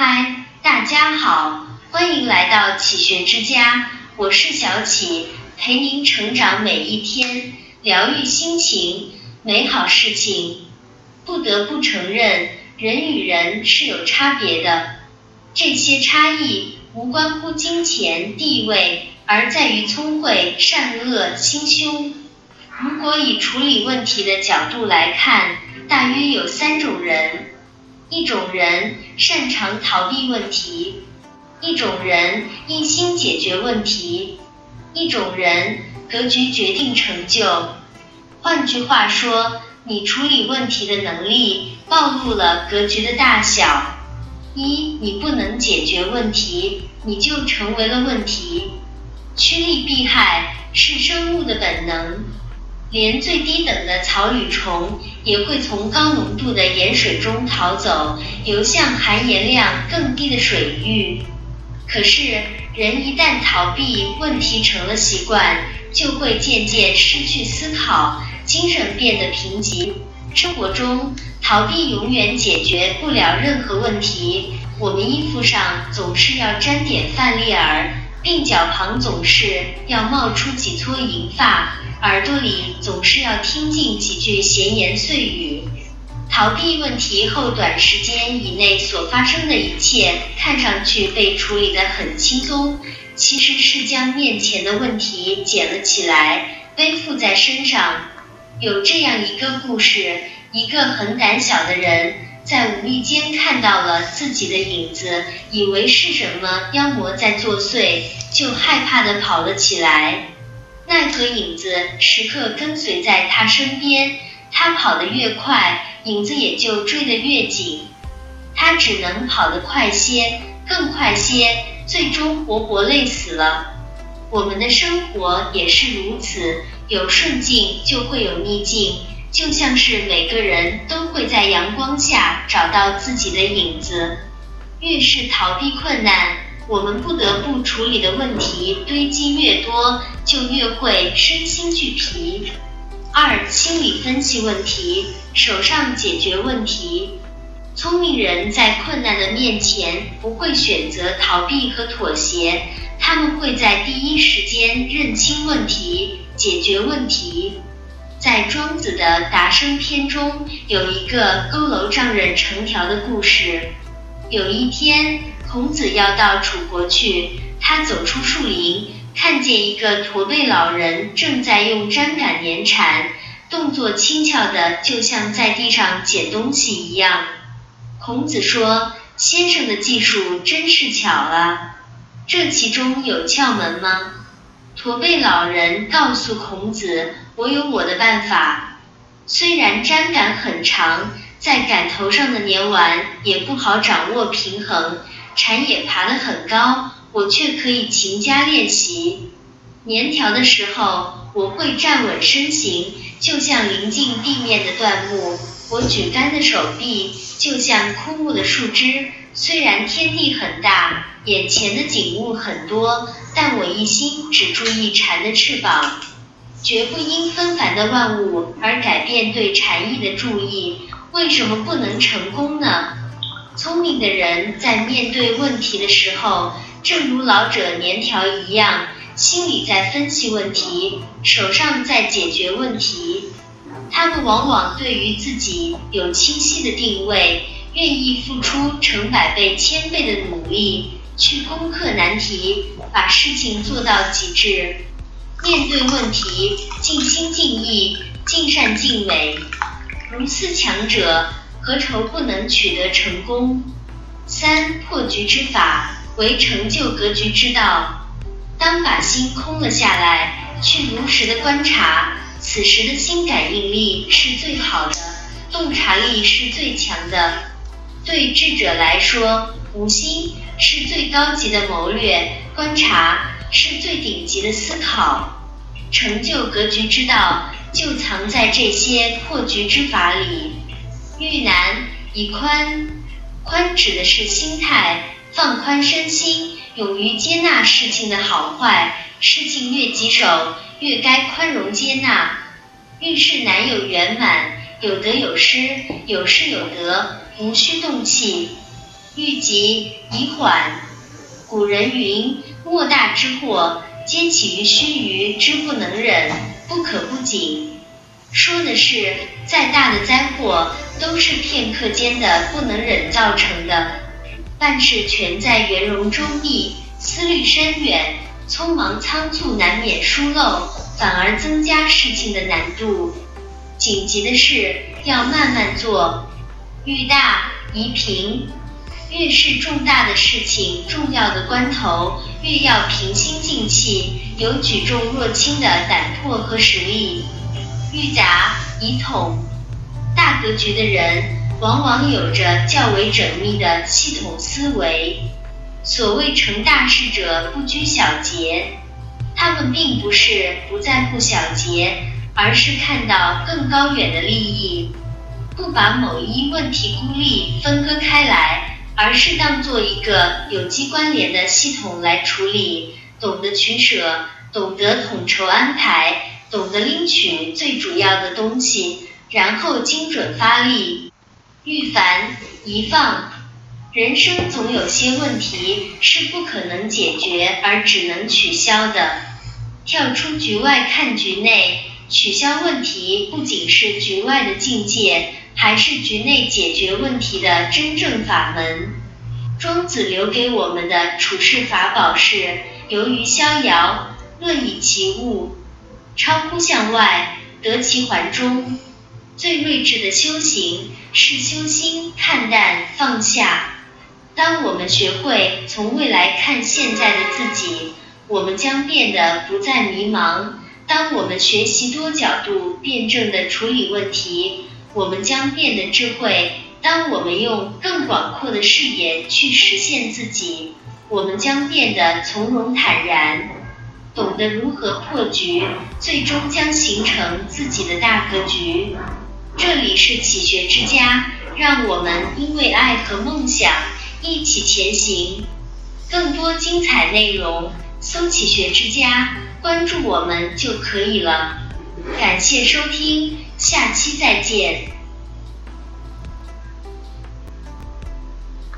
嗨，大家好，欢迎来到启学之家，我是小启，陪您成长每一天，疗愈心情，美好事情。不得不承认，人与人是有差别的，这些差异无关乎金钱地位，而在于聪慧、善恶、心胸。如果以处理问题的角度来看，大约有三种人：一种人擅长逃避问题，一种人一心解决问题，一种人格局决定成就。换句话说，你处理问题的能力暴露了格局的大小。一，你不能解决问题，你就成为了问题。趋利避害是生物的本能。连最低等的草履虫也会从高浓度的盐水中逃走，游向含盐量更低的水域。可是，人一旦逃避问题成了习惯，就会渐渐失去思考，精神变得贫瘠。生活中，逃避永远解决不了任何问题。我们衣服上总是要沾点范丽尔，鬓角旁总是要冒出几撮银发。耳朵里总是要听进几句闲言碎语，逃避问题后，短时间以内所发生的一切看上去被处理得很轻松，其实是将面前的问题捡了起来，背负在身上。有这样一个故事：一个很胆小的人，在无意间看到了自己的影子，以为是什么妖魔在作祟，就害怕的跑了起来。奈何影子时刻跟随在他身边，他跑得越快，影子也就追得越紧。他只能跑得快些，更快些，最终活活累死了。我们的生活也是如此，有顺境就会有逆境，就像是每个人都会在阳光下找到自己的影子。越是逃避困难。我们不得不处理的问题堆积越多，就越会身心俱疲。二、心理分析问题，手上解决问题。聪明人在困难的面前不会选择逃避和妥协，他们会在第一时间认清问题，解决问题。在庄子的《达生篇》中，有一个佝偻丈人成条的故事。有一天。孔子要到楚国去，他走出树林，看见一个驼背老人正在用粘杆粘蝉，动作轻巧的，就像在地上捡东西一样。孔子说：“先生的技术真是巧啊，这其中有窍门吗？”驼背老人告诉孔子：“我有我的办法，虽然粘杆很长，在杆头上的粘丸也不好掌握平衡。”蝉也爬得很高，我却可以勤加练习。粘条的时候，我会站稳身形，就像临近地面的断木；我举竿的手臂，就像枯木的树枝。虽然天地很大，眼前的景物很多，但我一心只注意蝉的翅膀，绝不因纷繁的万物而改变对蝉翼的注意。为什么不能成功呢？聪明的人在面对问题的时候，正如老者年条一样，心里在分析问题，手上在解决问题。他们往往对于自己有清晰的定位，愿意付出成百倍、千倍的努力去攻克难题，把事情做到极致。面对问题，尽心尽意，尽善尽美，如斯强者。何愁不能取得成功？三破局之法为成就格局之道。当把心空了下来，去如实的观察，此时的心感应力是最好的，洞察力是最强的。对智者来说，无心是最高级的谋略，观察是最顶级的思考。成就格局之道，就藏在这些破局之法里。遇难以宽，宽指的是心态，放宽身心，勇于接纳事情的好坏。事情越棘手，越该宽容接纳。遇事难有圆满，有得有失，有失有得，无需动气。欲急宜缓。古人云：莫大之祸，皆起于须臾之不能忍，不可不谨。说的是，再大的灾祸，都是片刻间的不能忍造成的。办事全在圆融周密，思虑深远，匆忙仓促难免疏漏，反而增加事情的难度。紧急的事要慢慢做，遇大宜平。越是重大的事情、重要的关头，越要平心静气，有举重若轻的胆魄和实力。欲杂以统，大格局的人往往有着较为缜密的系统思维。所谓成大事者不拘小节，他们并不是不在乎小节，而是看到更高远的利益，不把某一问题孤立分割开来。而是当做一个有机关联的系统来处理，懂得取舍，懂得统筹安排，懂得拎取最主要的东西，然后精准发力。欲烦宜放，人生总有些问题是不可能解决而只能取消的。跳出局外看局内，取消问题不仅是局外的境界。还是局内解决问题的真正法门。庄子留给我们的处世法宝是：游于逍遥，乐以其物，超乎向外，得其环中。最睿智的修行是修心看淡放下。当我们学会从未来看现在的自己，我们将变得不再迷茫。当我们学习多角度辩证的处理问题。我们将变得智慧。当我们用更广阔的视野去实现自己，我们将变得从容坦然，懂得如何破局，最终将形成自己的大格局。这里是启学之家，让我们因为爱和梦想一起前行。更多精彩内容，搜“启学之家”，关注我们就可以了。感谢收听。下期再见。